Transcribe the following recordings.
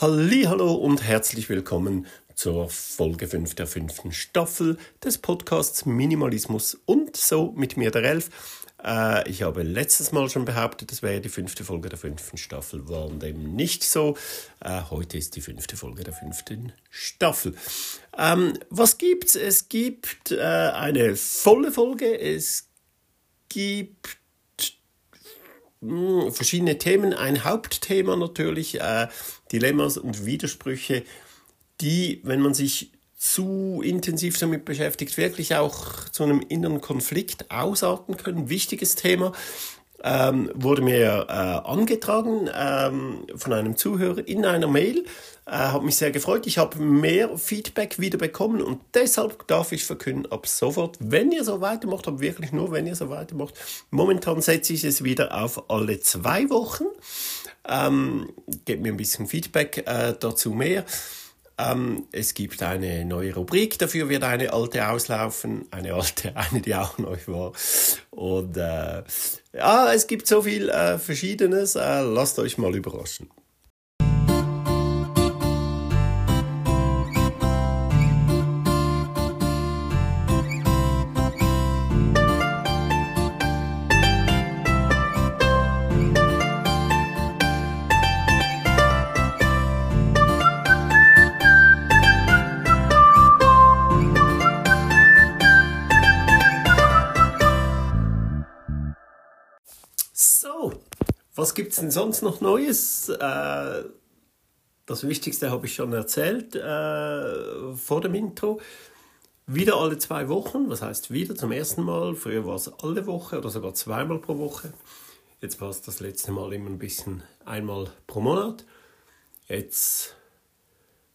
Hallo und herzlich willkommen zur Folge 5 der fünften Staffel des Podcasts Minimalismus und so mit mir der Elf. Äh, ich habe letztes Mal schon behauptet, es wäre die fünfte Folge der fünften Staffel, war dem nicht so. Äh, heute ist die fünfte Folge der fünften Staffel. Ähm, was gibt's? Es gibt äh, eine volle Folge, es gibt hm, verschiedene Themen. Ein Hauptthema natürlich, äh, Dilemmas und Widersprüche, die, wenn man sich zu intensiv damit beschäftigt, wirklich auch zu einem inneren Konflikt ausarten können. Wichtiges Thema ähm, wurde mir äh, angetragen ähm, von einem Zuhörer in einer Mail. Äh, hat mich sehr gefreut. Ich habe mehr Feedback wieder bekommen und deshalb darf ich verkünden, ab sofort, wenn ihr so weitermacht, aber wirklich nur, wenn ihr so weitermacht. Momentan setze ich es wieder auf alle zwei Wochen. Ähm, gebt mir ein bisschen Feedback äh, dazu mehr. Ähm, es gibt eine neue Rubrik, dafür wird eine alte auslaufen, eine alte, eine, die auch neu war. Und äh, ja, es gibt so viel äh, Verschiedenes. Äh, lasst euch mal überraschen. Was gibt es denn sonst noch Neues? Äh, das Wichtigste habe ich schon erzählt äh, vor dem Intro. Wieder alle zwei Wochen, was heißt wieder zum ersten Mal? Früher war es alle Woche oder sogar zweimal pro Woche. Jetzt war es das letzte Mal immer ein bisschen einmal pro Monat. Jetzt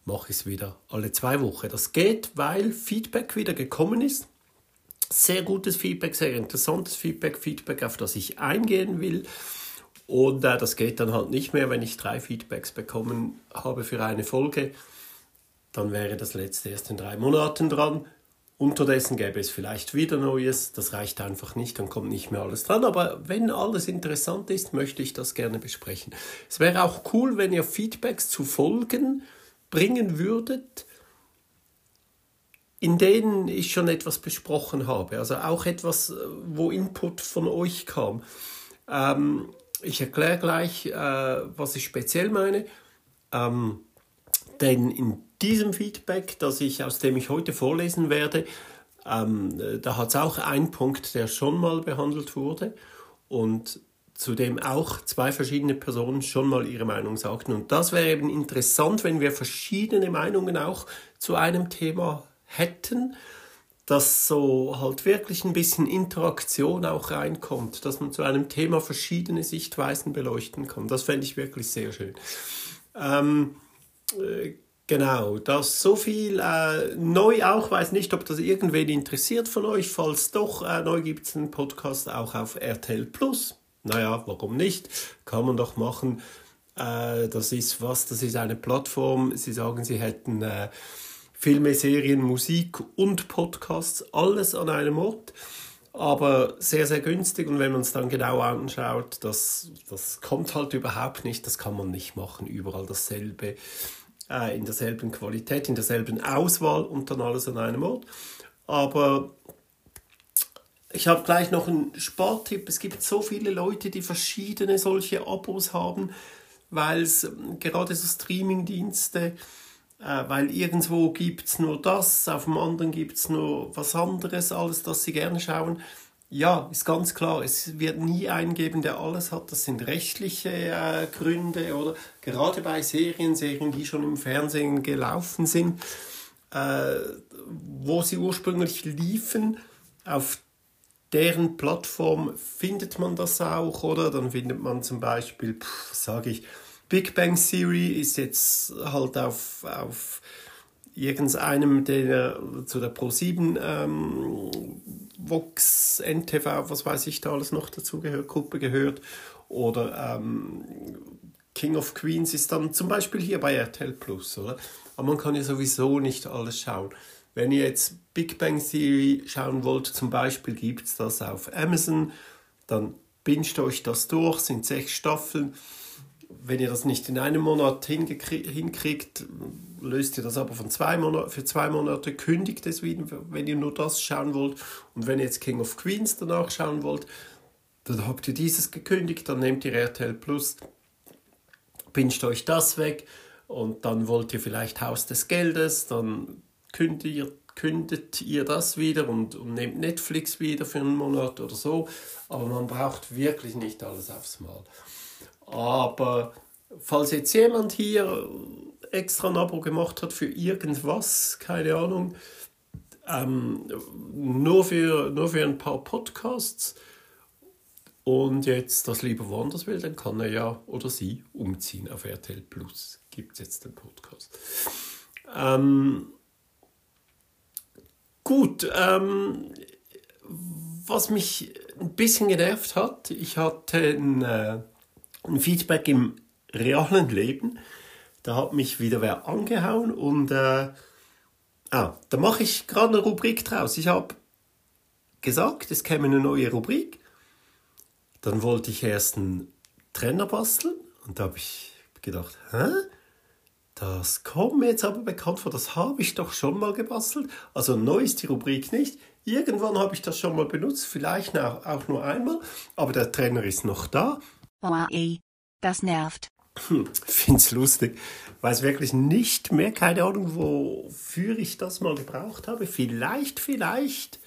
mache ich es wieder alle zwei Wochen. Das geht, weil Feedback wieder gekommen ist. Sehr gutes Feedback, sehr interessantes Feedback, Feedback, auf das ich eingehen will. Und äh, das geht dann halt nicht mehr, wenn ich drei Feedbacks bekommen habe für eine Folge. Dann wäre das letzte erst in drei Monaten dran. Unterdessen gäbe es vielleicht wieder Neues. Das reicht einfach nicht, dann kommt nicht mehr alles dran. Aber wenn alles interessant ist, möchte ich das gerne besprechen. Es wäre auch cool, wenn ihr Feedbacks zu Folgen bringen würdet, in denen ich schon etwas besprochen habe. Also auch etwas, äh, wo Input von euch kam. Ähm, ich erkläre gleich, äh, was ich speziell meine. Ähm, denn in diesem Feedback, das ich, aus dem ich heute vorlesen werde, ähm, da hat es auch einen Punkt, der schon mal behandelt wurde und zu dem auch zwei verschiedene Personen schon mal ihre Meinung sagten. Und das wäre eben interessant, wenn wir verschiedene Meinungen auch zu einem Thema hätten dass so halt wirklich ein bisschen Interaktion auch reinkommt, dass man zu einem Thema verschiedene Sichtweisen beleuchten kann. Das fände ich wirklich sehr schön. Ähm, äh, genau, das so viel äh, neu auch, weiß nicht, ob das irgendwen interessiert von euch. Falls doch, äh, neu gibt es einen Podcast auch auf RTL Plus. Naja, warum nicht? Kann man doch machen. Äh, das ist was? Das ist eine Plattform. Sie sagen, sie hätten äh, Filme, Serien, Musik und Podcasts, alles an einem Ort. Aber sehr, sehr günstig und wenn man es dann genau anschaut, das, das kommt halt überhaupt nicht, das kann man nicht machen, überall dasselbe, äh, in derselben Qualität, in derselben Auswahl und dann alles an einem Ort. Aber ich habe gleich noch einen Spartipp. Es gibt so viele Leute, die verschiedene solche Abos haben, weil es ähm, gerade so Streamingdienste äh, weil irgendwo gibt es nur das, auf dem anderen gibt es nur was anderes, alles, das sie gerne schauen. Ja, ist ganz klar, es wird nie einen geben, der alles hat. Das sind rechtliche äh, Gründe oder gerade bei Serien, Serien, die schon im Fernsehen gelaufen sind, äh, wo sie ursprünglich liefen, auf deren Plattform findet man das auch, oder? Dann findet man zum Beispiel, sage ich, Big Bang Theory ist jetzt halt auf, auf irgendeinem der zu der Pro7 ähm, Vox, NTV, was weiß ich da alles noch dazu gehört, Gruppe gehört. Oder ähm, King of Queens ist dann zum Beispiel hier bei RTL Plus, oder? Aber man kann ja sowieso nicht alles schauen. Wenn ihr jetzt Big Bang Theory schauen wollt, zum Beispiel gibt es das auf Amazon, dann binscht euch das durch, sind sechs Staffeln wenn ihr das nicht in einem Monat hinkriegt, löst ihr das aber von zwei Monat, für zwei Monate, kündigt es wieder, wenn ihr nur das schauen wollt. Und wenn ihr jetzt King of Queens danach schauen wollt, dann habt ihr dieses gekündigt, dann nehmt ihr RTL Plus, pinscht euch das weg und dann wollt ihr vielleicht Haus des Geldes, dann kündigt ihr, kündet ihr das wieder und, und nehmt Netflix wieder für einen Monat oder so. Aber man braucht wirklich nicht alles aufs Mal. Aber falls jetzt jemand hier extra ein Abo gemacht hat für irgendwas, keine Ahnung, ähm, nur, für, nur für ein paar Podcasts und jetzt das lieber woanders will, dann kann er ja oder sie umziehen auf RTL Plus. Gibt es jetzt den Podcast. Ähm, gut, ähm, was mich ein bisschen genervt hat, ich hatte ein, äh, ein Feedback im realen Leben. Da hat mich wieder wer angehauen und äh, ah, da mache ich gerade eine Rubrik draus. Ich habe gesagt, es käme eine neue Rubrik. Dann wollte ich erst einen Trenner basteln und da habe ich gedacht, hä? Das kommt mir jetzt aber bekannt vor, das habe ich doch schon mal gebastelt. Also neu ist die Rubrik nicht. Irgendwann habe ich das schon mal benutzt, vielleicht auch nur einmal, aber der Trainer ist noch da. Oh, das nervt. Hm, find's lustig. Weiß wirklich nicht mehr, keine Ahnung, wofür ich das mal gebraucht habe. Vielleicht, vielleicht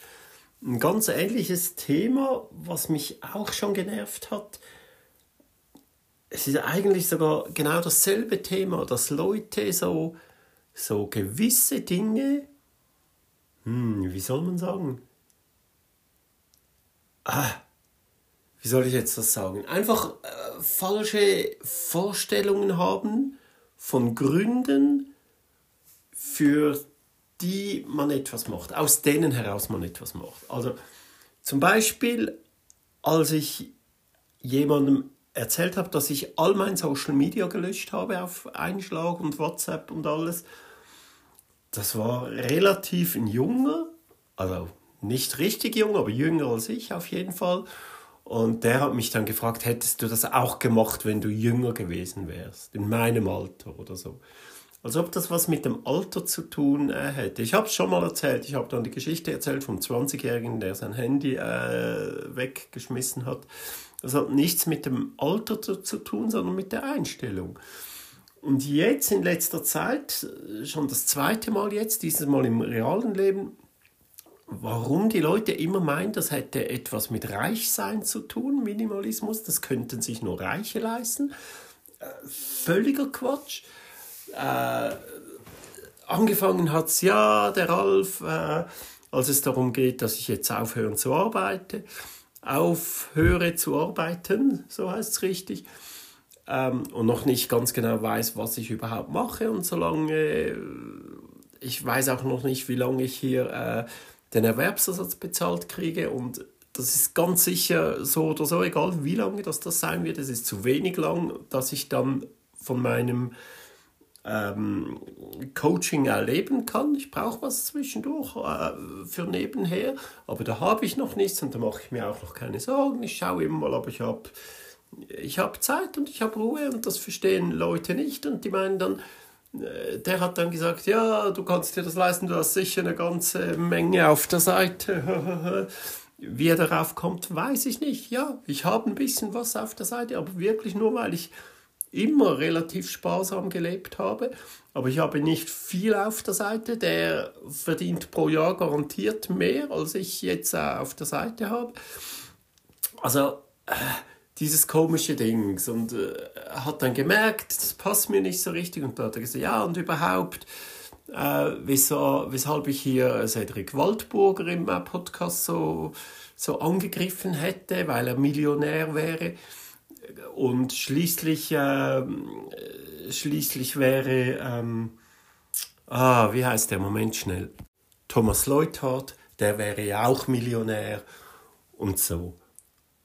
ein ganz ähnliches Thema, was mich auch schon genervt hat es ist eigentlich sogar genau dasselbe Thema, dass Leute so, so gewisse Dinge, hm, wie soll man sagen? Ah, wie soll ich jetzt das sagen? Einfach äh, falsche Vorstellungen haben von Gründen, für die man etwas macht, aus denen heraus man etwas macht. Also zum Beispiel, als ich jemandem erzählt habe, dass ich all mein Social Media gelöscht habe auf Einschlag und WhatsApp und alles. Das war relativ ein junger, also nicht richtig jung, aber jünger als ich auf jeden Fall. Und der hat mich dann gefragt, hättest du das auch gemacht, wenn du jünger gewesen wärst, in meinem Alter oder so. Als ob das was mit dem Alter zu tun äh, hätte. Ich habe es schon mal erzählt. Ich habe dann die Geschichte erzählt vom 20-Jährigen, der sein Handy äh, weggeschmissen hat. Das hat nichts mit dem Alter zu, zu tun, sondern mit der Einstellung. Und jetzt in letzter Zeit, schon das zweite Mal jetzt, dieses Mal im realen Leben, warum die Leute immer meinen, das hätte etwas mit Reichsein zu tun, Minimalismus, das könnten sich nur Reiche leisten. Äh, völliger Quatsch. Äh, angefangen hat es ja, der Ralf, äh, als es darum geht, dass ich jetzt aufhören zu arbeiten aufhöre zu arbeiten, so heißt es richtig, ähm, und noch nicht ganz genau weiß, was ich überhaupt mache. Und solange äh, ich weiß auch noch nicht, wie lange ich hier äh, den Erwerbsersatz bezahlt kriege und das ist ganz sicher so oder so, egal wie lange das, das sein wird. Es ist zu wenig lang, dass ich dann von meinem ähm, Coaching erleben kann. Ich brauche was zwischendurch äh, für nebenher, aber da habe ich noch nichts und da mache ich mir auch noch keine Sorgen. Ich schaue immer mal, aber ich habe ich hab Zeit und ich habe Ruhe und das verstehen Leute nicht und die meinen dann, der hat dann gesagt, ja, du kannst dir das leisten, du hast sicher eine ganze Menge auf der Seite. Wie er darauf kommt, weiß ich nicht. Ja, ich habe ein bisschen was auf der Seite, aber wirklich nur, weil ich immer relativ sparsam gelebt habe. Aber ich habe nicht viel auf der Seite. Der verdient pro Jahr garantiert mehr, als ich jetzt äh, auf der Seite habe. Also äh, dieses komische Ding. Und äh, hat dann gemerkt, das passt mir nicht so richtig. Und da hat er gesagt, ja, und überhaupt, äh, wieso, weshalb ich hier Cedric Waldburger im Podcast so, so angegriffen hätte, weil er Millionär wäre. Und schließlich, äh, schließlich wäre, ähm, ah, wie heißt der? Moment schnell. Thomas Leuthard, der wäre ja auch Millionär und so.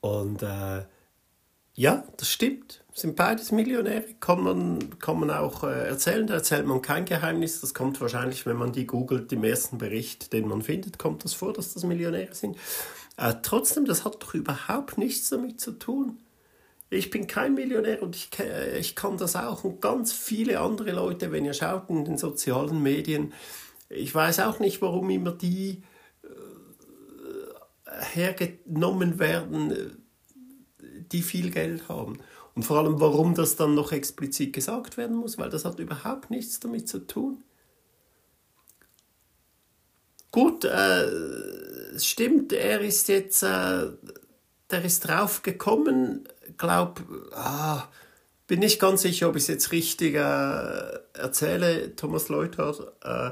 Und äh, ja, das stimmt. Sind beides Millionäre, kann man, kann man auch äh, erzählen. Da erzählt man kein Geheimnis. Das kommt wahrscheinlich, wenn man die googelt, im ersten Bericht, den man findet, kommt das vor, dass das Millionäre sind. Äh, trotzdem, das hat doch überhaupt nichts damit zu tun. Ich bin kein Millionär und ich, ich kann das auch. Und ganz viele andere Leute, wenn ihr schaut in den sozialen Medien, ich weiß auch nicht, warum immer die äh, hergenommen werden, die viel Geld haben. Und vor allem, warum das dann noch explizit gesagt werden muss, weil das hat überhaupt nichts damit zu tun. Gut, äh, stimmt, er ist jetzt, äh, der ist drauf gekommen, glaub, ah, bin nicht ganz sicher, ob ich es jetzt richtig äh, erzähle, Thomas Leuthard, äh,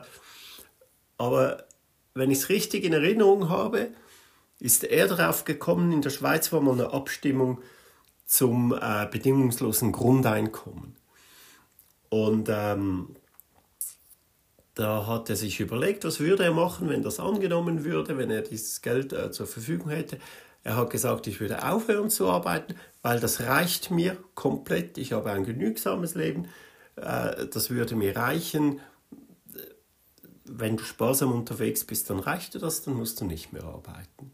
aber wenn ich es richtig in Erinnerung habe, ist er darauf gekommen, in der Schweiz war mal eine Abstimmung zum äh, bedingungslosen Grundeinkommen. Und ähm, da hat er sich überlegt, was würde er machen, wenn das angenommen würde, wenn er dieses Geld äh, zur Verfügung hätte. Er hat gesagt, ich würde aufhören zu arbeiten, weil das reicht mir komplett. Ich habe ein genügsames Leben. Äh, das würde mir reichen. Wenn du sparsam unterwegs bist, dann reicht dir das, dann musst du nicht mehr arbeiten.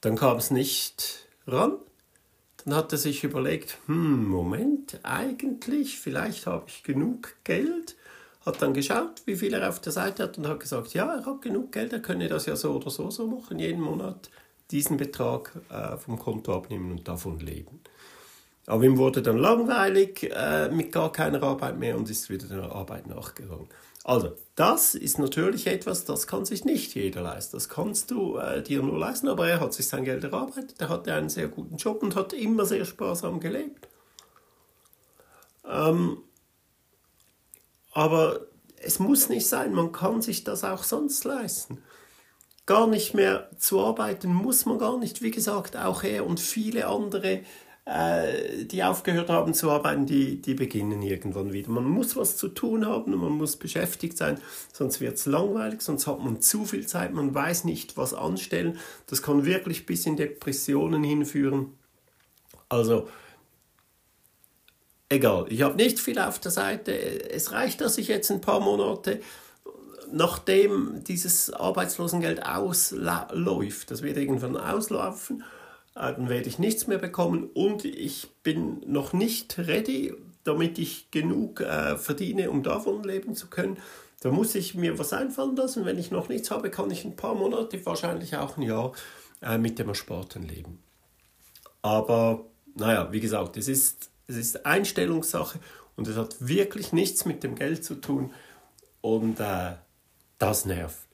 Dann kam es nicht ran. Dann hat er sich überlegt, hm, Moment, eigentlich, vielleicht habe ich genug Geld hat dann geschaut, wie viel er auf der Seite hat und hat gesagt, ja, er hat genug Geld, er könne das ja so oder so so machen, jeden Monat diesen Betrag äh, vom Konto abnehmen und davon leben. Aber ihm wurde dann langweilig äh, mit gar keiner Arbeit mehr und ist wieder der Arbeit nachgegangen. Also, das ist natürlich etwas, das kann sich nicht jeder leisten. Das kannst du äh, dir nur leisten, aber er hat sich sein Geld erarbeitet, er hatte einen sehr guten Job und hat immer sehr sparsam gelebt. Ähm, aber es muss nicht sein, man kann sich das auch sonst leisten. Gar nicht mehr zu arbeiten muss man gar nicht. Wie gesagt, auch er und viele andere, äh, die aufgehört haben zu arbeiten, die, die beginnen irgendwann wieder. Man muss was zu tun haben und man muss beschäftigt sein, sonst wird es langweilig, sonst hat man zu viel Zeit, man weiß nicht, was anstellen. Das kann wirklich bis in Depressionen hinführen. Also egal, ich habe nicht viel auf der Seite. Es reicht, dass ich jetzt ein paar Monate, nachdem dieses Arbeitslosengeld ausläuft, das wird irgendwann auslaufen, dann werde ich nichts mehr bekommen und ich bin noch nicht ready, damit ich genug äh, verdiene, um davon leben zu können. Da muss ich mir was einfallen lassen. Wenn ich noch nichts habe, kann ich ein paar Monate, wahrscheinlich auch ein Jahr, äh, mit dem Ersparten leben. Aber naja, wie gesagt, es ist es ist Einstellungssache und es hat wirklich nichts mit dem Geld zu tun. Und äh, das nervt.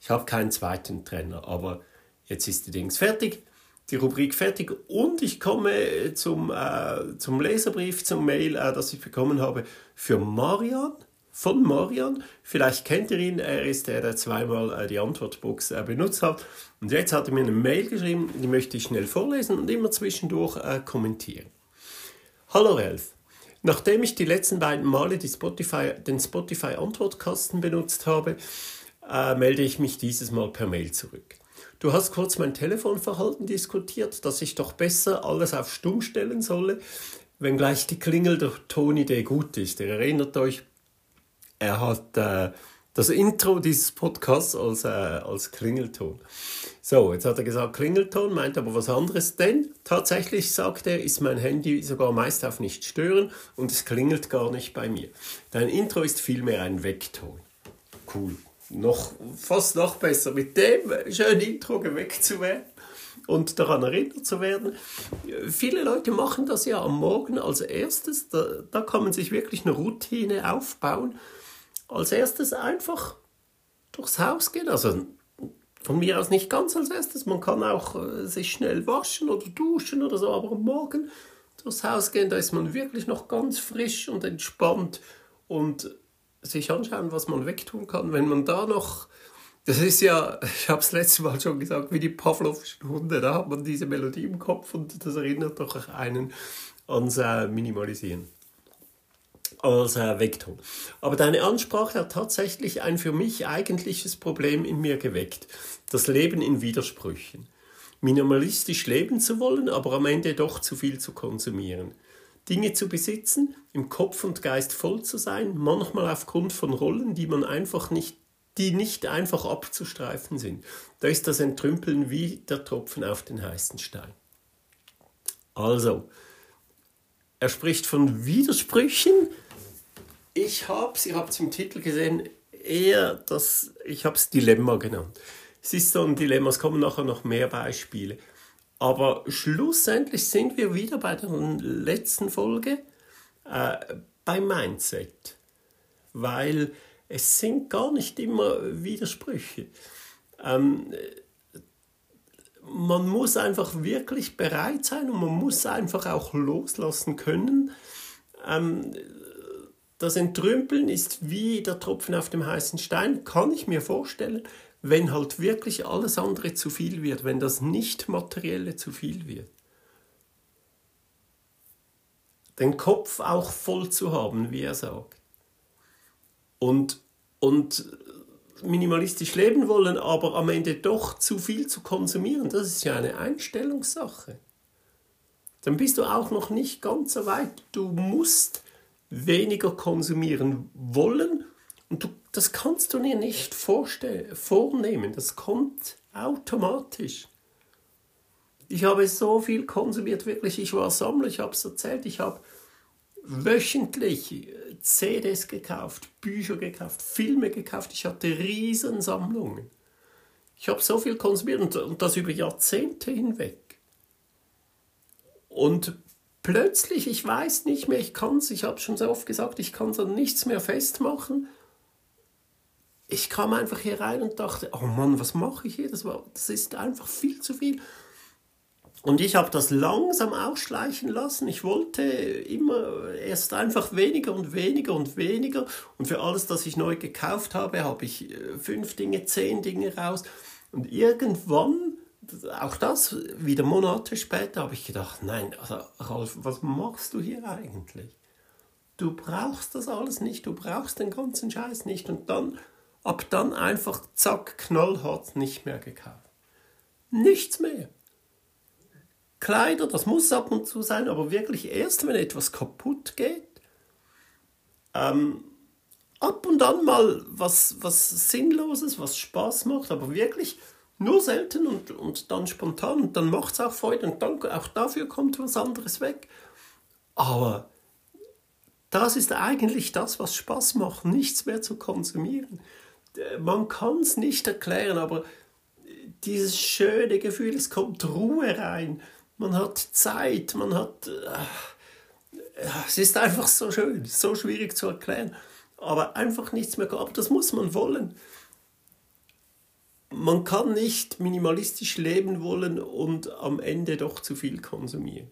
Ich habe keinen zweiten Trainer, aber jetzt ist die Dings fertig, die Rubrik fertig und ich komme zum, äh, zum Leserbrief, zum Mail, äh, das ich bekommen habe für Marian. Von Marian. Vielleicht kennt ihr ihn, er ist der, der zweimal äh, die Antwortbox äh, benutzt hat. Und jetzt hat er mir eine Mail geschrieben, die möchte ich schnell vorlesen und immer zwischendurch äh, kommentieren. Hallo Ralf. Nachdem ich die letzten beiden Male Spotify, den Spotify Antwortkasten benutzt habe, äh, melde ich mich dieses Mal per Mail zurück. Du hast kurz mein Telefonverhalten diskutiert, dass ich doch besser alles auf Stumm stellen solle, wenngleich die Klingel der Tonidee gut ist. Ihr erinnert euch, er hat äh, das Intro dieses Podcasts als, äh, als Klingelton. So, jetzt hat er gesagt Klingelton, meint aber was anderes, denn tatsächlich, sagt er, ist mein Handy sogar meist auf nicht stören und es klingelt gar nicht bei mir. Dein Intro ist vielmehr ein Weckton. Cool. Noch, fast noch besser, mit dem schönen Intro geweckt zu werden und daran erinnert zu werden. Viele Leute machen das ja am Morgen als erstes, da, da kann man sich wirklich eine Routine aufbauen als erstes einfach durchs Haus gehen. Also von mir aus nicht ganz als erstes. Man kann auch äh, sich schnell waschen oder duschen oder so, aber am Morgen durchs Haus gehen, da ist man wirklich noch ganz frisch und entspannt und sich anschauen, was man wegtun kann. Wenn man da noch, das ist ja, ich habe es letztes Mal schon gesagt, wie die Pavlovischen Hunde, da hat man diese Melodie im Kopf und das erinnert doch einen ans äh, Minimalisieren als äh, Vektor. Aber deine Ansprache hat tatsächlich ein für mich eigentliches Problem in mir geweckt. Das Leben in Widersprüchen. Minimalistisch leben zu wollen, aber am Ende doch zu viel zu konsumieren. Dinge zu besitzen, im Kopf und Geist voll zu sein, manchmal aufgrund von Rollen, die man einfach nicht die nicht einfach abzustreifen sind. Da ist das Entrümpeln wie der Tropfen auf den heißen Stein. Also, Er spricht von Widersprüchen. Ich habe es, ihr es im Titel gesehen, eher das, ich habe es Dilemma genannt. Es ist so ein Dilemma, es kommen nachher noch mehr Beispiele. Aber schlussendlich sind wir wieder bei der letzten Folge äh, beim Mindset. Weil es sind gar nicht immer Widersprüche. Ähm, man muss einfach wirklich bereit sein und man muss einfach auch loslassen können. Ähm, das Entrümpeln ist wie der Tropfen auf dem heißen Stein, kann ich mir vorstellen, wenn halt wirklich alles andere zu viel wird, wenn das Nicht-Materielle zu viel wird. Den Kopf auch voll zu haben, wie er sagt. Und, und minimalistisch leben wollen, aber am Ende doch zu viel zu konsumieren, das ist ja eine Einstellungssache. Dann bist du auch noch nicht ganz so weit. Du musst weniger konsumieren wollen das kannst du dir nicht vornehmen. Das kommt automatisch. Ich habe so viel konsumiert, wirklich. Ich war Sammler, ich habe es erzählt. Ich habe wöchentlich CDs gekauft, Bücher gekauft, Filme gekauft. Ich hatte Riesensammlungen. Ich habe so viel konsumiert und das über Jahrzehnte hinweg. Und plötzlich, ich weiß nicht mehr, ich kann es, ich habe schon so oft gesagt, ich kann so nichts mehr festmachen. Ich kam einfach hier rein und dachte, oh Mann, was mache ich hier? Das, war, das ist einfach viel zu viel. Und ich habe das langsam ausschleichen lassen. Ich wollte immer erst einfach weniger und weniger und weniger. Und für alles, das ich neu gekauft habe, habe ich äh, fünf Dinge, zehn Dinge raus. Und irgendwann, auch das wieder Monate später, habe ich gedacht, nein, also Ralf, was machst du hier eigentlich? Du brauchst das alles nicht, du brauchst den ganzen Scheiß nicht. Und dann, ab dann einfach, zack, knallhart nicht mehr gekauft. Nichts mehr. Kleider, das muss ab und zu sein, aber wirklich erst, wenn etwas kaputt geht. Ähm, ab und an mal was, was Sinnloses, was Spaß macht, aber wirklich nur selten und, und dann spontan und dann macht es auch Freude und dann auch dafür kommt was anderes weg. Aber das ist eigentlich das, was Spaß macht, nichts mehr zu konsumieren. Man kann es nicht erklären, aber dieses schöne Gefühl, es kommt Ruhe rein man hat Zeit, man hat... Äh, es ist einfach so schön, so schwierig zu erklären, aber einfach nichts mehr. Aber das muss man wollen. Man kann nicht minimalistisch leben wollen und am Ende doch zu viel konsumieren.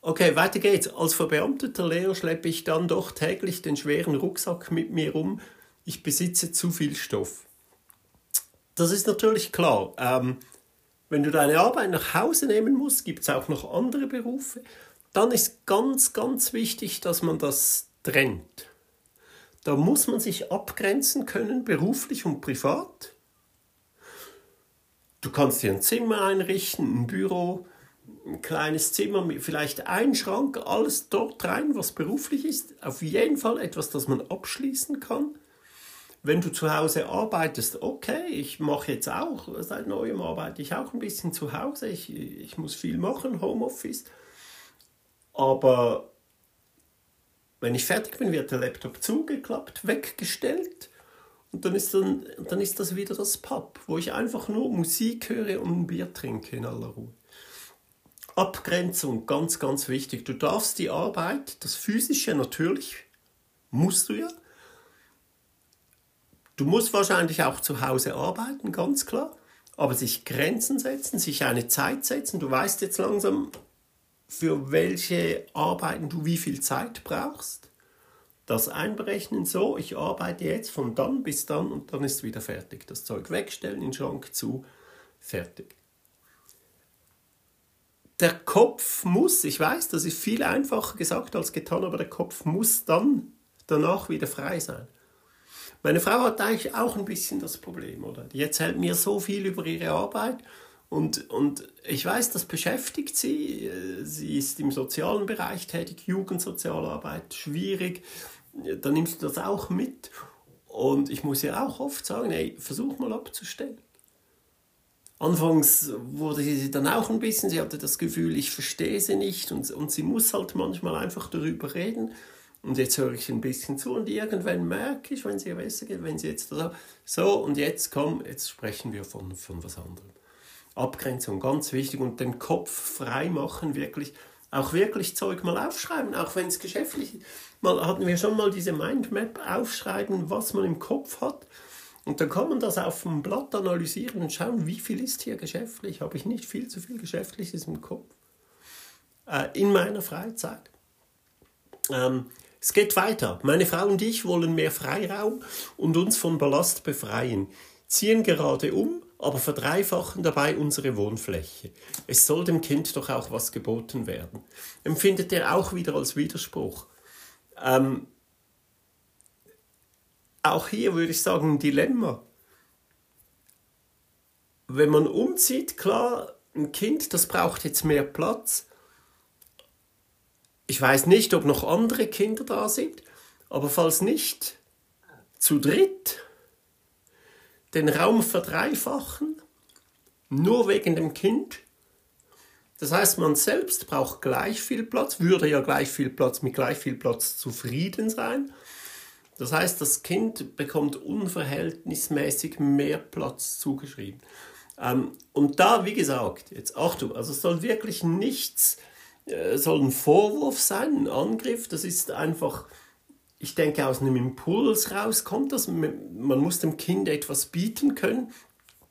Okay, weiter geht's. Als verbeamteter Lehrer schleppe ich dann doch täglich den schweren Rucksack mit mir um. Ich besitze zu viel Stoff. Das ist natürlich klar. Ähm, wenn du deine Arbeit nach Hause nehmen musst, gibt es auch noch andere Berufe, dann ist ganz, ganz wichtig, dass man das trennt. Da muss man sich abgrenzen können, beruflich und privat. Du kannst dir ein Zimmer einrichten, ein Büro, ein kleines Zimmer vielleicht ein Schrank, alles dort rein, was beruflich ist. Auf jeden Fall etwas, das man abschließen kann wenn du zu Hause arbeitest, okay, ich mache jetzt auch, seit neuem arbeite ich auch ein bisschen zu Hause, ich, ich muss viel machen, Homeoffice, aber wenn ich fertig bin, wird der Laptop zugeklappt, weggestellt und dann ist, dann, dann ist das wieder das Pub, wo ich einfach nur Musik höre und ein Bier trinke in aller Ruhe. Abgrenzung, ganz, ganz wichtig. Du darfst die Arbeit, das Physische natürlich, musst du ja, Du musst wahrscheinlich auch zu Hause arbeiten, ganz klar, aber sich Grenzen setzen, sich eine Zeit setzen. Du weißt jetzt langsam, für welche Arbeiten du wie viel Zeit brauchst. Das einberechnen so, ich arbeite jetzt von dann bis dann und dann ist wieder fertig. Das Zeug wegstellen, in den Schrank zu, fertig. Der Kopf muss, ich weiß, das ist viel einfacher gesagt als getan, aber der Kopf muss dann danach wieder frei sein. Meine Frau hat eigentlich auch ein bisschen das Problem, oder? Die erzählt mir so viel über ihre Arbeit und, und ich weiß, das beschäftigt sie. Sie ist im sozialen Bereich tätig, Jugendsozialarbeit, schwierig. Da nimmst du das auch mit. Und ich muss ihr auch oft sagen, hey, versuch mal abzustellen. anfangs wurde sie dann auch ein bisschen, sie hatte das Gefühl, ich verstehe sie nicht und, und sie muss halt manchmal einfach darüber reden. Und jetzt höre ich ein bisschen zu und irgendwann merke ich, wenn sie besser geht, wenn sie jetzt so, so und jetzt komm, jetzt sprechen wir von, von was anderem. Abgrenzung, ganz wichtig und den Kopf frei machen, wirklich, auch wirklich Zeug mal aufschreiben, auch wenn es geschäftlich ist. Mal hatten wir schon mal diese Mindmap aufschreiben, was man im Kopf hat. Und dann kann man das auf dem Blatt analysieren und schauen, wie viel ist hier geschäftlich. Habe ich nicht viel zu viel Geschäftliches im Kopf? Äh, in meiner Freizeit. Ähm, es geht weiter. Meine Frau und ich wollen mehr Freiraum und uns von Ballast befreien, ziehen gerade um, aber verdreifachen dabei unsere Wohnfläche. Es soll dem Kind doch auch was geboten werden. Empfindet er auch wieder als Widerspruch. Ähm, auch hier würde ich sagen, ein Dilemma. Wenn man umzieht, klar, ein Kind, das braucht jetzt mehr Platz. Ich weiß nicht, ob noch andere Kinder da sind, aber falls nicht, zu dritt den Raum verdreifachen, nur wegen dem Kind. Das heißt, man selbst braucht gleich viel Platz, würde ja gleich viel Platz mit gleich viel Platz zufrieden sein. Das heißt, das Kind bekommt unverhältnismäßig mehr Platz zugeschrieben. Ähm, und da, wie gesagt, jetzt Achtung, also es soll wirklich nichts, soll ein Vorwurf sein, ein Angriff, das ist einfach, ich denke, aus einem Impuls rauskommt das. Man muss dem Kind etwas bieten können.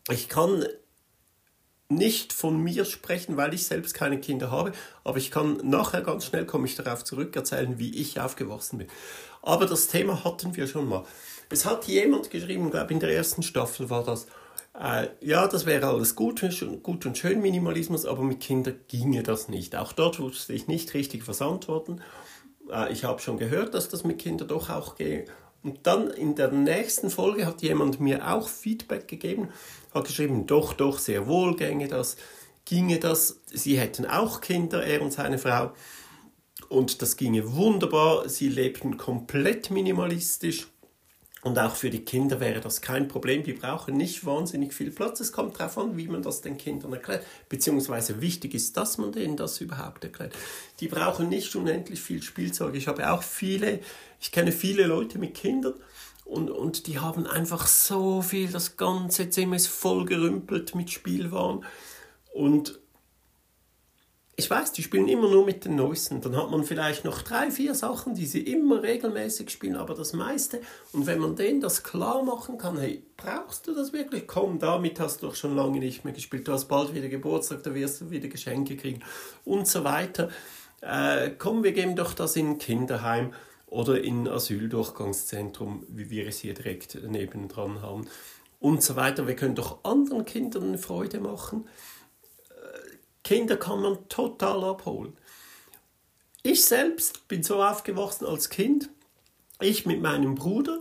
Ich kann nicht von mir sprechen, weil ich selbst keine Kinder habe, aber ich kann nachher ganz schnell, komme ich darauf zurück, erzählen, wie ich aufgewachsen bin. Aber das Thema hatten wir schon mal. Es hat jemand geschrieben, glaube in der ersten Staffel war das, äh, ja, das wäre alles gut, gut und schön, Minimalismus, aber mit Kindern ginge das nicht. Auch dort wusste ich nicht richtig was antworten. Äh, ich habe schon gehört, dass das mit Kindern doch auch geht. Und dann in der nächsten Folge hat jemand mir auch Feedback gegeben, hat geschrieben, doch, doch, sehr wohl ginge das, ginge das. Sie hätten auch Kinder, er und seine Frau. Und das ginge wunderbar. Sie lebten komplett minimalistisch. Und auch für die Kinder wäre das kein Problem. Die brauchen nicht wahnsinnig viel Platz. Es kommt darauf an, wie man das den Kindern erklärt. Beziehungsweise wichtig ist, dass man denen das überhaupt erklärt. Die brauchen nicht unendlich viel Spielzeug. Ich habe auch viele, ich kenne viele Leute mit Kindern und, und die haben einfach so viel. Das ganze Zimmer ist vollgerümpelt mit Spielwaren. Und ich weiß, die spielen immer nur mit den Neuesten. Dann hat man vielleicht noch drei, vier Sachen, die sie immer regelmäßig spielen, aber das meiste. Und wenn man denen das klar machen kann, hey, brauchst du das wirklich? Komm, damit hast du doch schon lange nicht mehr gespielt. Du hast bald wieder Geburtstag, da wirst du wieder Geschenke kriegen und so weiter. Äh, komm, wir geben doch das in ein Kinderheim oder in ein Asyldurchgangszentrum, wie wir es hier direkt nebendran haben und so weiter. Wir können doch anderen Kindern Freude machen. Kinder kann man total abholen. Ich selbst bin so aufgewachsen als Kind, ich mit meinem Bruder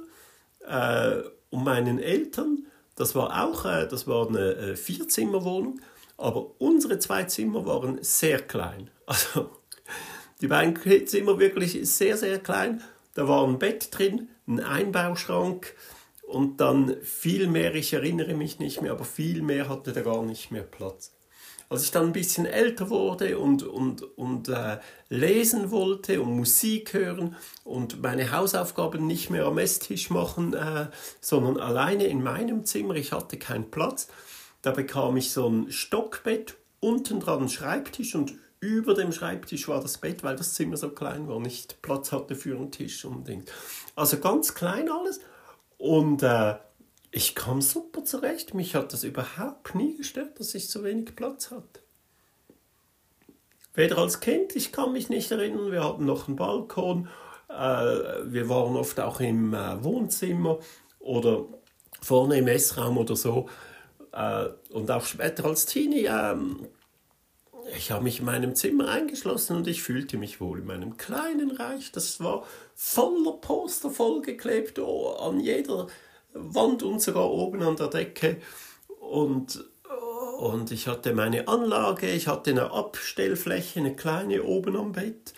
äh, und meinen Eltern, das war auch, äh, das war eine äh, Vierzimmerwohnung, aber unsere zwei Zimmer waren sehr klein. Also die beiden Zimmer wirklich sehr, sehr klein. Da war ein Bett drin, ein Einbauschrank und dann viel mehr, ich erinnere mich nicht mehr, aber viel mehr hatte da gar nicht mehr Platz als ich dann ein bisschen älter wurde und, und, und äh, lesen wollte und Musik hören und meine Hausaufgaben nicht mehr am Esstisch machen, äh, sondern alleine in meinem Zimmer, ich hatte keinen Platz, da bekam ich so ein Stockbett, unten dran ein Schreibtisch und über dem Schreibtisch war das Bett, weil das Zimmer so klein war, nicht Platz hatte für einen Tisch und Ding. Also ganz klein alles und äh, ich kam super zurecht. Mich hat das überhaupt nie gestört, dass ich so wenig Platz hatte. Weder als Kind, ich kann mich nicht erinnern, wir hatten noch einen Balkon, äh, wir waren oft auch im äh, Wohnzimmer oder vorne im Essraum oder so. Äh, und auch später als Teenie, ähm, ich habe mich in meinem Zimmer eingeschlossen und ich fühlte mich wohl in meinem kleinen Reich. Das war voller Poster vollgeklebt, oh, an jeder Wand und sogar oben an der Decke. Und, und ich hatte meine Anlage, ich hatte eine Abstellfläche, eine kleine oben am Bett,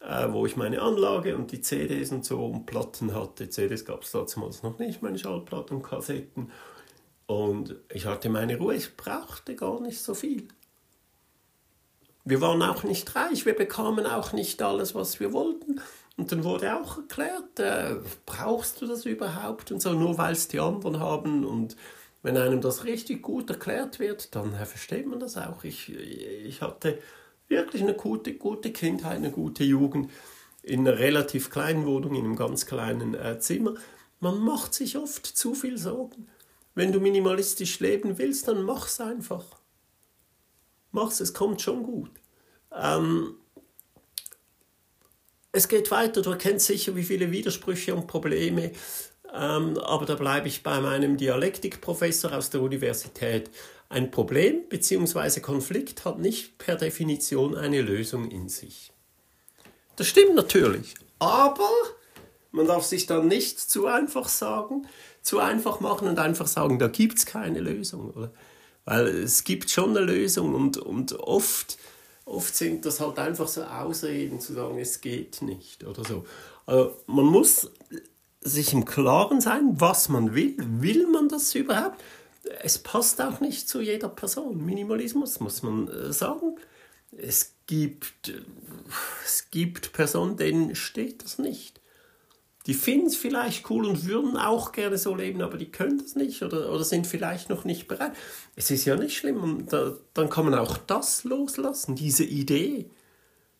äh, wo ich meine Anlage und die CDs und so und Platten hatte. CDs gab es damals noch nicht, meine Schallplatten und Kassetten. Und ich hatte meine Ruhe, ich brauchte gar nicht so viel. Wir waren auch nicht reich, wir bekamen auch nicht alles, was wir wollten. Und dann wurde auch erklärt, äh, brauchst du das überhaupt und so, nur weil es die anderen haben. Und wenn einem das richtig gut erklärt wird, dann äh, versteht man das auch. Ich, ich hatte wirklich eine gute, gute Kindheit, eine gute Jugend in einer relativ kleinen Wohnung, in einem ganz kleinen äh, Zimmer. Man macht sich oft zu viel Sorgen. Wenn du minimalistisch leben willst, dann mach's einfach. Mach's, es kommt schon gut. Ähm, es geht weiter, du erkennst sicher, wie viele Widersprüche und Probleme, ähm, aber da bleibe ich bei meinem Dialektikprofessor aus der Universität. Ein Problem bzw. Konflikt hat nicht per Definition eine Lösung in sich. Das stimmt natürlich, aber man darf sich dann nicht zu einfach sagen, zu einfach machen und einfach sagen, da gibt es keine Lösung. Oder? Weil es gibt schon eine Lösung und, und oft, oft sind das halt einfach so Ausreden zu sagen, es geht nicht oder so. Also man muss sich im Klaren sein, was man will. Will man das überhaupt? Es passt auch nicht zu jeder Person. Minimalismus muss man äh, sagen. Es gibt, äh, es gibt Personen, denen steht das nicht die finden es vielleicht cool und würden auch gerne so leben, aber die können das nicht oder, oder sind vielleicht noch nicht bereit. Es ist ja nicht schlimm. Da, dann kann man auch das loslassen, diese Idee.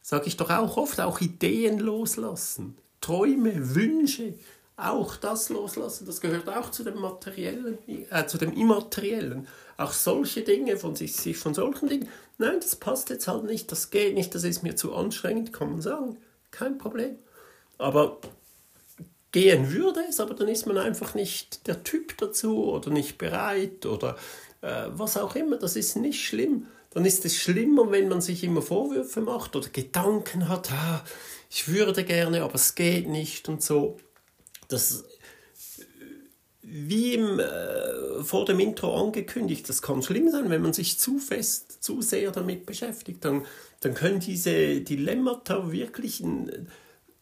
Sage ich doch auch oft, auch Ideen loslassen. Träume, Wünsche, auch das loslassen. Das gehört auch zu dem Materiellen, äh, zu dem Immateriellen. Auch solche Dinge, von sich, sich von solchen Dingen. Nein, das passt jetzt halt nicht, das geht nicht, das ist mir zu anstrengend, kann man sagen. Kein Problem. Aber gehen würde es, aber dann ist man einfach nicht der Typ dazu oder nicht bereit oder äh, was auch immer. Das ist nicht schlimm. Dann ist es schlimmer, wenn man sich immer Vorwürfe macht oder Gedanken hat, ah, ich würde gerne, aber es geht nicht und so. Das wie im, äh, vor dem Intro angekündigt, das kann schlimm sein, wenn man sich zu fest, zu sehr damit beschäftigt. Dann, dann können diese Dilemmata wirklich ein,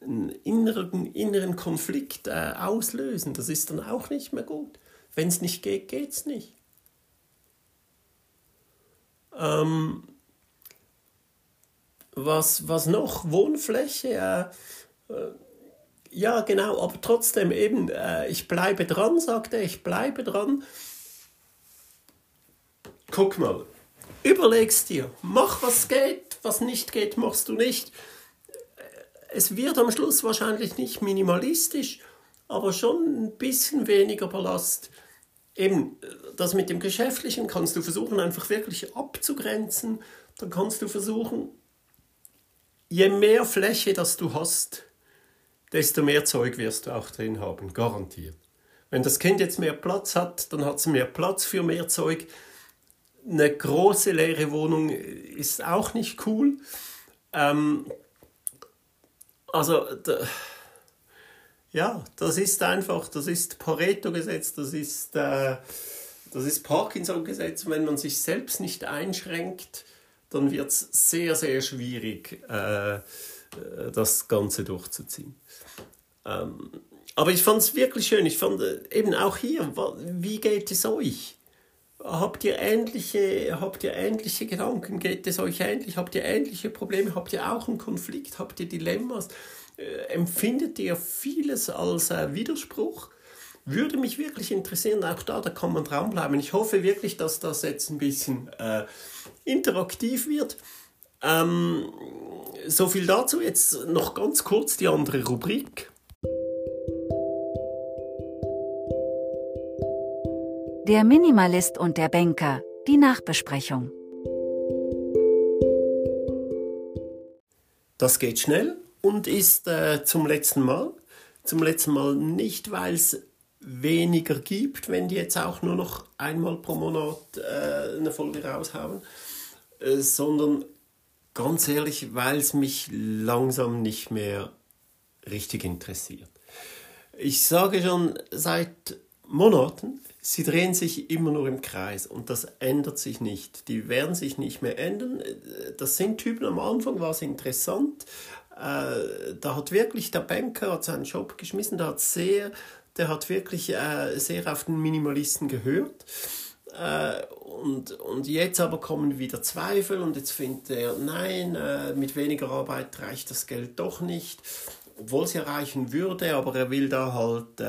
einen inneren, inneren Konflikt äh, auslösen. Das ist dann auch nicht mehr gut. Wenn es nicht geht, geht es nicht. Ähm, was, was noch? Wohnfläche. Äh, äh, ja, genau, aber trotzdem eben, äh, ich bleibe dran, sagt er, ich bleibe dran. Guck mal, überlegst dir, mach was geht, was nicht geht, machst du nicht es wird am Schluss wahrscheinlich nicht minimalistisch, aber schon ein bisschen weniger Ballast. Eben, das mit dem Geschäftlichen kannst du versuchen, einfach wirklich abzugrenzen. Dann kannst du versuchen, je mehr Fläche das du hast, desto mehr Zeug wirst du auch drin haben, garantiert. Wenn das Kind jetzt mehr Platz hat, dann hat es mehr Platz für mehr Zeug. Eine große leere Wohnung ist auch nicht cool. Ähm, also, ja, das ist einfach, das ist Pareto-Gesetz, das ist, äh, ist Parkinson-Gesetz. Wenn man sich selbst nicht einschränkt, dann wird es sehr, sehr schwierig, äh, äh, das Ganze durchzuziehen. Ähm, aber ich fand es wirklich schön. Ich fand äh, eben auch hier, wie geht es euch? Habt ihr ähnliche, habt ihr ähnliche Gedanken? Geht es euch ähnlich? Habt ihr ähnliche Probleme? Habt ihr auch einen Konflikt? Habt ihr Dilemmas? Äh, empfindet ihr vieles als äh, Widerspruch? Würde mich wirklich interessieren, auch da, da kann man dranbleiben. Ich hoffe wirklich, dass das jetzt ein bisschen äh, interaktiv wird. Ähm, so viel dazu. Jetzt noch ganz kurz die andere Rubrik. Der Minimalist und der Banker, die Nachbesprechung. Das geht schnell und ist äh, zum letzten Mal. Zum letzten Mal nicht, weil es weniger gibt, wenn die jetzt auch nur noch einmal pro Monat äh, eine Folge raushauen, äh, sondern ganz ehrlich, weil es mich langsam nicht mehr richtig interessiert. Ich sage schon seit Monaten, sie drehen sich immer nur im Kreis und das ändert sich nicht. Die werden sich nicht mehr ändern. Das sind Typen, am Anfang war es interessant, äh, da hat wirklich der Banker hat seinen Job geschmissen, der hat sehr, der hat wirklich äh, sehr auf den Minimalisten gehört. Äh, und, und jetzt aber kommen wieder Zweifel und jetzt findet er, nein, mit weniger Arbeit reicht das Geld doch nicht, obwohl es ja reichen würde, aber er will da halt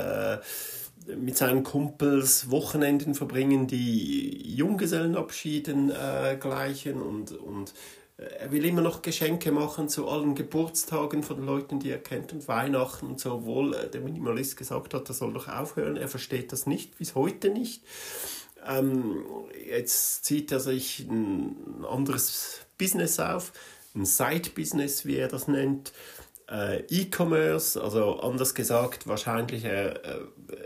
mit seinen Kumpels Wochenenden verbringen, die Junggesellenabschieden äh, gleichen und, und er will immer noch Geschenke machen zu allen Geburtstagen von Leuten, die er kennt und Weihnachten und so, obwohl äh, der Minimalist gesagt hat, er soll doch aufhören. Er versteht das nicht, bis heute nicht. Ähm, jetzt zieht er sich ein anderes Business auf, ein Side-Business, wie er das nennt. Äh, E-Commerce, also anders gesagt, wahrscheinlich, er, äh,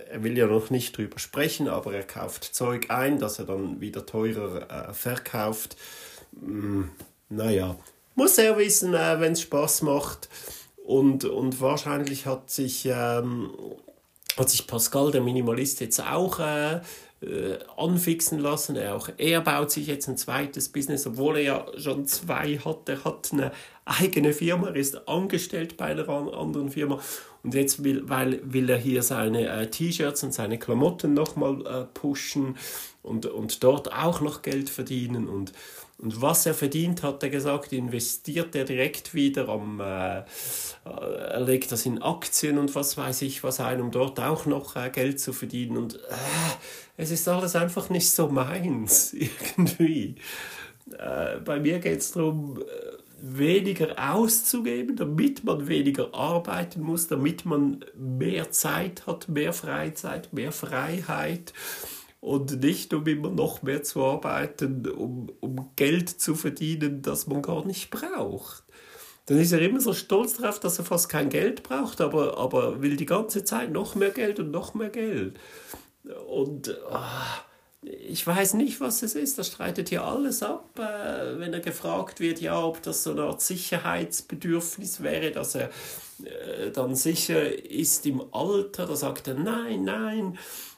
er will ja noch nicht drüber sprechen, aber er kauft Zeug ein, das er dann wieder teurer äh, verkauft. Hm naja, muss er wissen, äh, wenn es Spaß macht. Und, und wahrscheinlich hat sich, ähm, hat sich Pascal, der Minimalist, jetzt auch äh, äh, anfixen lassen. Er, auch, er baut sich jetzt ein zweites Business, obwohl er ja schon zwei hat. Er hat eine eigene Firma, er ist angestellt bei einer anderen Firma. Und jetzt will, weil, will er hier seine äh, T-Shirts und seine Klamotten nochmal äh, pushen und, und dort auch noch Geld verdienen. Und, und was er verdient, hat er gesagt, investiert er direkt wieder am, äh, er legt das in Aktien und was weiß ich was ein, um dort auch noch äh, Geld zu verdienen. Und äh, es ist alles einfach nicht so meins, irgendwie. Äh, bei mir geht es darum, äh, weniger auszugeben, damit man weniger arbeiten muss, damit man mehr Zeit hat, mehr Freizeit, mehr Freiheit und nicht um immer noch mehr zu arbeiten, um, um Geld zu verdienen, das man gar nicht braucht. Dann ist er immer so stolz darauf, dass er fast kein Geld braucht, aber, aber will die ganze Zeit noch mehr Geld und noch mehr Geld. Und oh, ich weiß nicht, was es ist. Das streitet hier alles ab, äh, wenn er gefragt wird, ja, ob das so eine Art Sicherheitsbedürfnis wäre, dass er äh, dann sicher ist im Alter. Da sagt er, nein, nein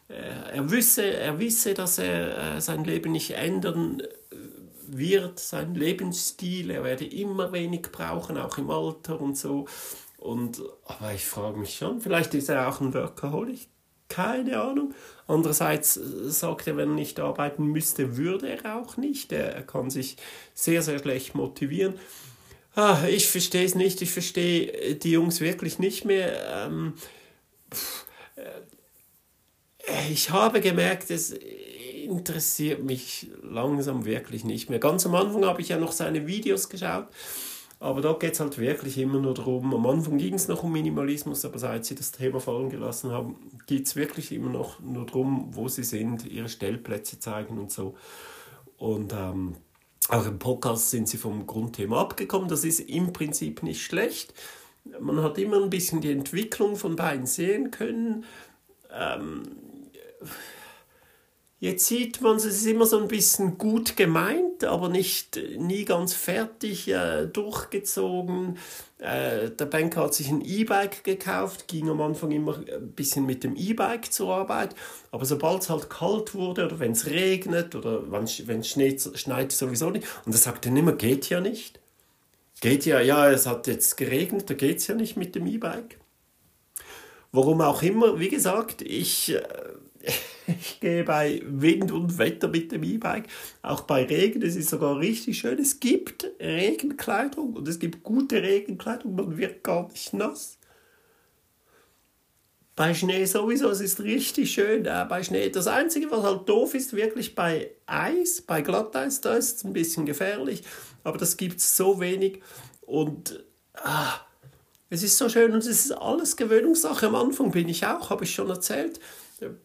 äh, er wisse, er wisse, dass er äh, sein Leben nicht ändern äh, wird, sein Lebensstil, er werde immer wenig brauchen, auch im Alter und so. Und, aber ich frage mich schon, vielleicht ist er auch ein Workaholic, keine Ahnung. Andererseits sagt er, wenn er nicht arbeiten müsste, würde er auch nicht. Er, kann sich sehr, sehr schlecht motivieren. Ah, ich verstehe es nicht, ich verstehe die Jungs wirklich nicht mehr. Ähm, pff, ich habe gemerkt, es interessiert mich langsam wirklich nicht mehr. Ganz am Anfang habe ich ja noch seine Videos geschaut, aber da geht es halt wirklich immer nur darum. Am Anfang ging es noch um Minimalismus, aber seit sie das Thema fallen gelassen haben, geht es wirklich immer noch nur darum, wo sie sind, ihre Stellplätze zeigen und so. Und ähm, auch im Podcast sind sie vom Grundthema abgekommen. Das ist im Prinzip nicht schlecht. Man hat immer ein bisschen die Entwicklung von beiden sehen können. Ähm, Jetzt sieht man, es ist immer so ein bisschen gut gemeint, aber nicht nie ganz fertig äh, durchgezogen. Äh, der Banker hat sich ein E-Bike gekauft, ging am Anfang immer ein bisschen mit dem E-Bike zur Arbeit, aber sobald es halt kalt wurde oder wenn es regnet oder wenn es schneit, sowieso nicht, und er sagte immer, geht ja nicht. Geht ja, ja, es hat jetzt geregnet, da geht es ja nicht mit dem E-Bike. Warum auch immer, wie gesagt, ich... Äh, ich gehe bei Wind und Wetter mit dem E-Bike, auch bei Regen, es ist sogar richtig schön. Es gibt Regenkleidung und es gibt gute Regenkleidung, man wird gar nicht nass. Bei Schnee sowieso, es ist richtig schön äh, bei Schnee. Das Einzige, was halt doof ist, wirklich bei Eis, bei Glatteis, da ist es ein bisschen gefährlich, aber das gibt es so wenig und ah, es ist so schön und es ist alles Gewöhnungssache. Am Anfang bin ich auch, habe ich schon erzählt,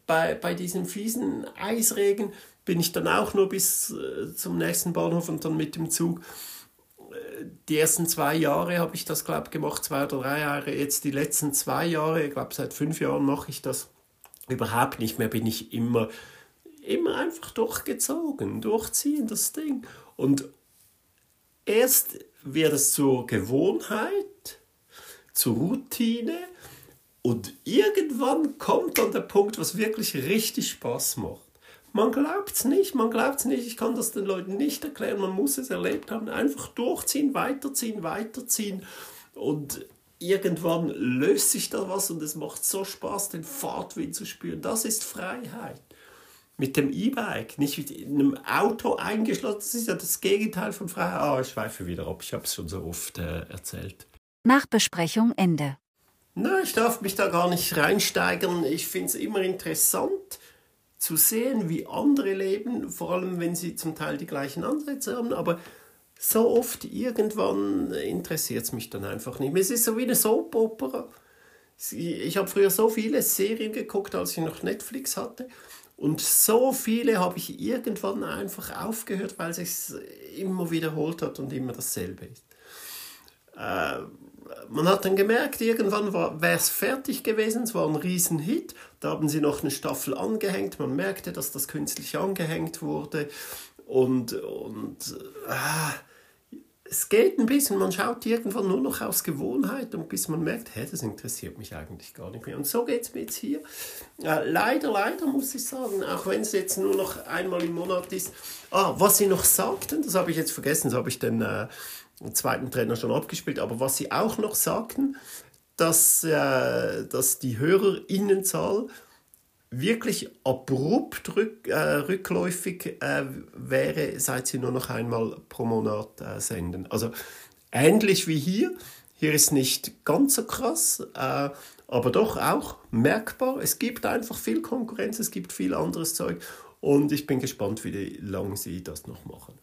bei, bei diesem fiesen Eisregen bin ich dann auch nur bis äh, zum nächsten Bahnhof und dann mit dem Zug. Äh, die ersten zwei Jahre habe ich das, glaube ich, gemacht, zwei oder drei Jahre. Jetzt die letzten zwei Jahre, ich glaube, seit fünf Jahren mache ich das überhaupt nicht mehr, bin ich immer, immer einfach durchgezogen, durchziehen, das Ding. Und erst wird es zur Gewohnheit, zur Routine und irgendwann kommt dann der Punkt, was wirklich richtig Spaß macht. Man glaubt es nicht, man glaubt es nicht, ich kann das den Leuten nicht erklären, man muss es erlebt haben. Einfach durchziehen, weiterziehen, weiterziehen. Und irgendwann löst sich da was und es macht so Spaß, den Fahrtwind zu spüren. Das ist Freiheit. Mit dem E-Bike, nicht mit einem Auto eingeschlossen. Das ist ja das Gegenteil von Freiheit. Ah, ich schweife wieder ab. Ich habe es schon so oft äh, erzählt. Nachbesprechung Ende. Na, ich darf mich da gar nicht reinsteigern. Ich finde es immer interessant zu sehen, wie andere leben, vor allem wenn sie zum Teil die gleichen Ansätze haben. Aber so oft irgendwann interessiert es mich dann einfach nicht mehr. Es ist so wie eine Soap-Opera. Ich habe früher so viele Serien geguckt, als ich noch Netflix hatte. Und so viele habe ich irgendwann einfach aufgehört, weil es sich immer wiederholt hat und immer dasselbe ist. Äh, man hat dann gemerkt, irgendwann wäre es fertig gewesen, es war ein Riesenhit. Da haben sie noch eine Staffel angehängt. Man merkte, dass das künstlich angehängt wurde. Und, und äh, es geht ein bisschen, man schaut irgendwann nur noch aus Gewohnheit und bis man merkt, hey, das interessiert mich eigentlich gar nicht mehr. Und so geht es mir jetzt hier. Äh, leider, leider muss ich sagen, auch wenn es jetzt nur noch einmal im Monat ist. Ah, was Sie noch sagten, das habe ich jetzt vergessen, das habe ich den, äh, zweiten Trainer schon abgespielt, aber was Sie auch noch sagten, dass, äh, dass die Hörerinnenzahl wirklich abrupt rück, äh, rückläufig äh, wäre, seit sie nur noch einmal pro Monat äh, senden. Also ähnlich wie hier. Hier ist nicht ganz so krass, äh, aber doch auch merkbar. Es gibt einfach viel Konkurrenz, es gibt viel anderes Zeug und ich bin gespannt, wie lange sie das noch machen.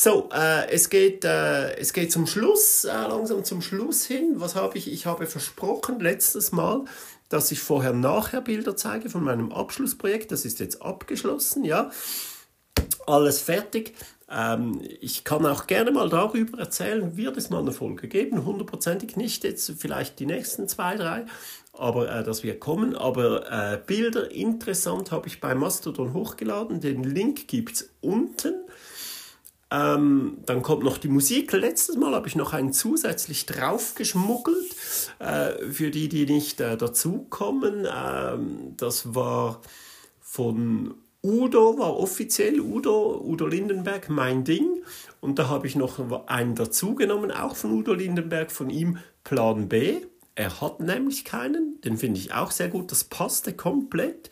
So, äh, es, geht, äh, es geht zum Schluss, äh, langsam zum Schluss hin. Was habe ich? Ich habe versprochen letztes Mal, dass ich vorher-nachher Bilder zeige von meinem Abschlussprojekt. Das ist jetzt abgeschlossen, ja. Alles fertig. Ähm, ich kann auch gerne mal darüber erzählen, wird es mal eine Folge geben, hundertprozentig nicht jetzt vielleicht die nächsten zwei, drei, aber äh, das wird kommen. Aber äh, Bilder interessant habe ich bei Mastodon hochgeladen, den Link gibt es unten. Ähm, dann kommt noch die Musik. Letztes Mal habe ich noch einen zusätzlich draufgeschmuggelt äh, für die, die nicht äh, dazukommen. Ähm, das war von Udo, war offiziell Udo, Udo Lindenberg, mein Ding. Und da habe ich noch einen dazugenommen, auch von Udo Lindenberg, von ihm Plan B. Er hat nämlich keinen, den finde ich auch sehr gut, das passte komplett.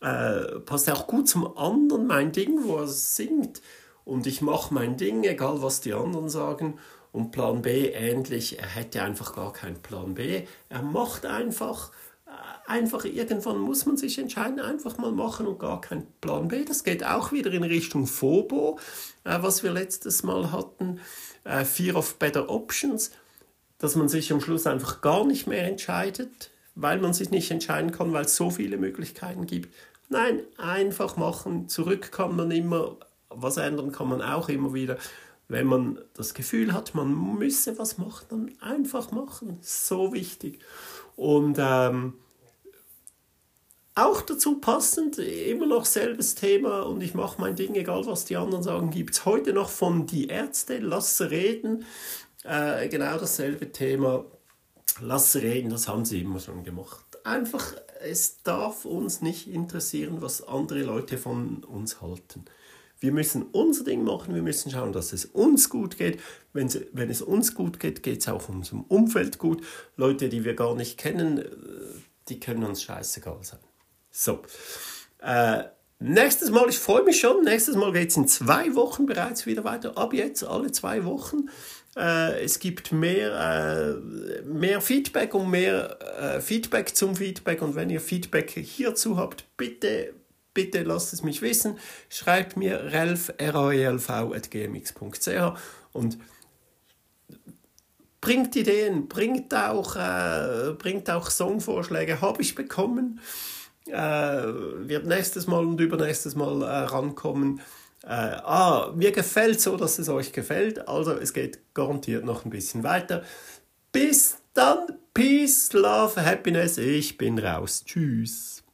Äh, passt auch gut zum anderen, mein Ding, wo er singt und ich mache mein Ding, egal was die anderen sagen. Und Plan B ähnlich, er hätte einfach gar keinen Plan B. Er macht einfach, äh, einfach irgendwann muss man sich entscheiden, einfach mal machen und gar keinen Plan B. Das geht auch wieder in Richtung FOBO, äh, was wir letztes Mal hatten, äh, Fear of Better Options, dass man sich am Schluss einfach gar nicht mehr entscheidet, weil man sich nicht entscheiden kann, weil es so viele Möglichkeiten gibt. Nein, einfach machen. Zurück kann man immer was ändern kann man auch immer wieder. Wenn man das Gefühl hat, man müsse was machen, dann einfach machen. So wichtig. Und ähm, auch dazu passend, immer noch selbes Thema und ich mache mein Ding, egal was die anderen sagen, gibt es heute noch von Die Ärzte, Lass reden. Äh, genau dasselbe Thema. Lass reden, das haben sie immer schon gemacht. Einfach, es darf uns nicht interessieren, was andere Leute von uns halten. Wir müssen unser Ding machen, wir müssen schauen, dass es uns gut geht. Wenn, es, wenn es uns gut geht, geht es auch unserem Umfeld gut. Leute, die wir gar nicht kennen, äh, die können uns scheißegal sein. So. Äh, nächstes Mal, ich freue mich schon, nächstes Mal geht es in zwei Wochen bereits wieder weiter. Ab jetzt alle zwei Wochen. Äh, es gibt mehr, äh, mehr Feedback und mehr äh, Feedback zum Feedback. Und wenn ihr Feedback hierzu habt, bitte bitte lasst es mich wissen. Schreibt mir relf, gmx.ch und bringt Ideen, bringt auch, äh, bringt auch Songvorschläge, habe ich bekommen. Äh, wird nächstes Mal und übernächstes Mal äh, rankommen. Äh, ah, mir gefällt so, dass es euch gefällt. Also es geht garantiert noch ein bisschen weiter. Bis dann. Peace, Love, Happiness. Ich bin raus. Tschüss.